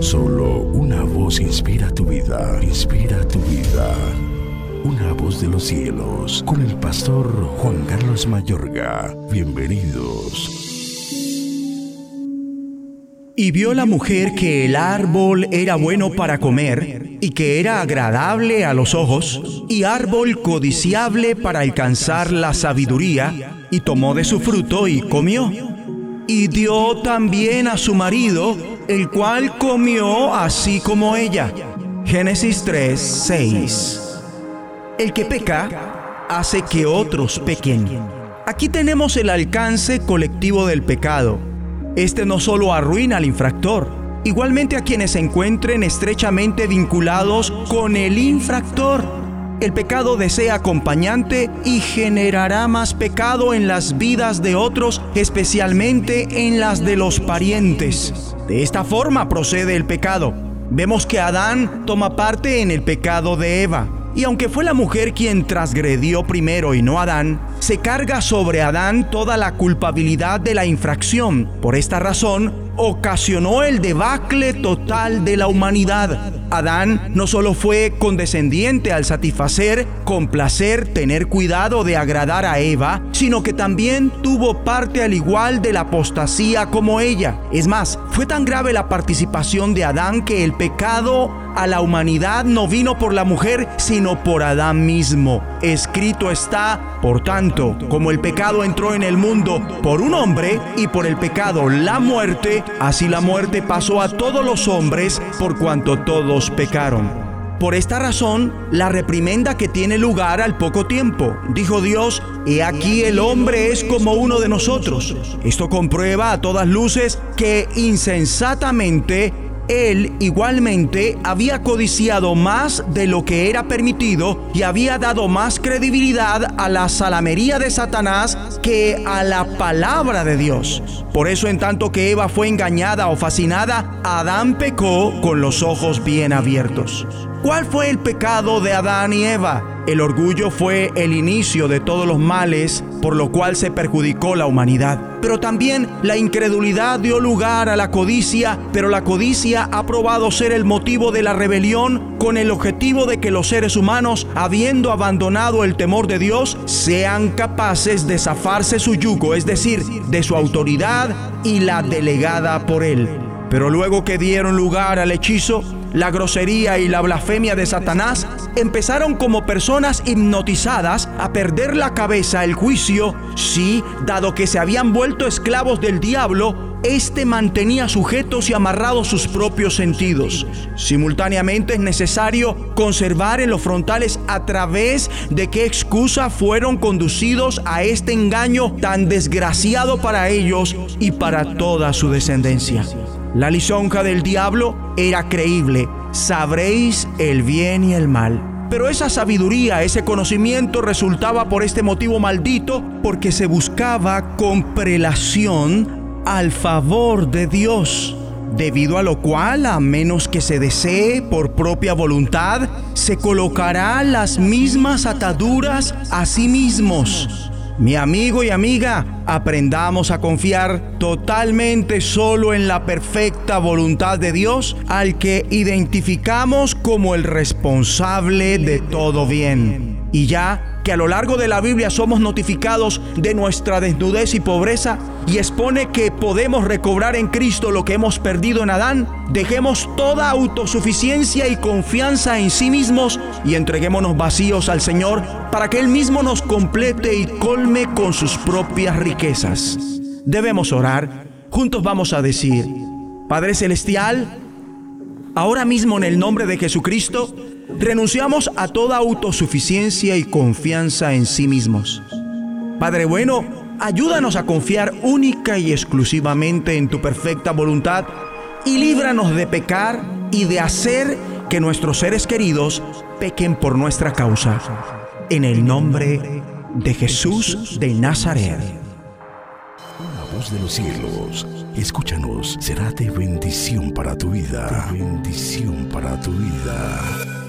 Solo una voz inspira tu vida, inspira tu vida. Una voz de los cielos, con el pastor Juan Carlos Mayorga. Bienvenidos. Y vio la mujer que el árbol era bueno para comer, y que era agradable a los ojos, y árbol codiciable para alcanzar la sabiduría, y tomó de su fruto y comió. Y dio también a su marido, el cual comió así como ella. Génesis 3, 6. El que peca hace que otros pequen. Aquí tenemos el alcance colectivo del pecado. Este no solo arruina al infractor, igualmente a quienes se encuentren estrechamente vinculados con el infractor. El pecado desea acompañante y generará más pecado en las vidas de otros, especialmente en las de los parientes. De esta forma procede el pecado. Vemos que Adán toma parte en el pecado de Eva. Y aunque fue la mujer quien transgredió primero y no Adán, se carga sobre Adán toda la culpabilidad de la infracción. Por esta razón, ocasionó el debacle total de la humanidad. Adán no solo fue condescendiente al satisfacer, complacer, tener cuidado de agradar a Eva, sino que también tuvo parte al igual de la apostasía como ella. Es más, fue tan grave la participación de Adán que el pecado a la humanidad no vino por la mujer, sino por Adán mismo. Escrito está, por tanto, como el pecado entró en el mundo por un hombre y por el pecado la muerte, así la muerte pasó a todos los hombres por cuanto todos pecaron. Por esta razón, la reprimenda que tiene lugar al poco tiempo, dijo Dios, he aquí el hombre es como uno de nosotros. Esto comprueba a todas luces que insensatamente él igualmente había codiciado más de lo que era permitido y había dado más credibilidad a la salamería de Satanás que a la palabra de Dios. Por eso en tanto que Eva fue engañada o fascinada, Adán pecó con los ojos bien abiertos. ¿Cuál fue el pecado de Adán y Eva? El orgullo fue el inicio de todos los males, por lo cual se perjudicó la humanidad. Pero también la incredulidad dio lugar a la codicia, pero la codicia ha probado ser el motivo de la rebelión con el objetivo de que los seres humanos, habiendo abandonado el temor de Dios, sean capaces de zafarse su yugo, es decir, de su autoridad y la delegada por él. Pero luego que dieron lugar al hechizo, la grosería y la blasfemia de Satanás, empezaron como personas hipnotizadas a perder la cabeza, el juicio, sí, dado que se habían vuelto esclavos del diablo, éste mantenía sujetos y amarrados sus propios sentidos. Simultáneamente es necesario conservar en los frontales a través de qué excusa fueron conducidos a este engaño tan desgraciado para ellos y para toda su descendencia. La lisonja del diablo era creíble. Sabréis el bien y el mal. Pero esa sabiduría, ese conocimiento resultaba por este motivo maldito porque se buscaba con prelación al favor de Dios. Debido a lo cual, a menos que se desee por propia voluntad, se colocará las mismas ataduras a sí mismos mi amigo y amiga, aprendamos a confiar totalmente solo en la perfecta voluntad de Dios al que identificamos como el responsable de todo bien. Y ya que a lo largo de la Biblia somos notificados de nuestra desnudez y pobreza y expone que podemos recobrar en Cristo lo que hemos perdido en Adán, dejemos toda autosuficiencia y confianza en sí mismos y entreguémonos vacíos al Señor para que Él mismo nos complete y colme con sus propias riquezas. Debemos orar. Juntos vamos a decir, Padre Celestial, ahora mismo en el nombre de Jesucristo, renunciamos a toda autosuficiencia y confianza en sí mismos. Padre bueno, ayúdanos a confiar única y exclusivamente en tu perfecta voluntad y líbranos de pecar y de hacer que nuestros seres queridos pequen por nuestra causa. En el nombre de Jesús de Nazaret. Voz de los cielos, escúchanos, será de bendición para tu vida. bendición para tu vida.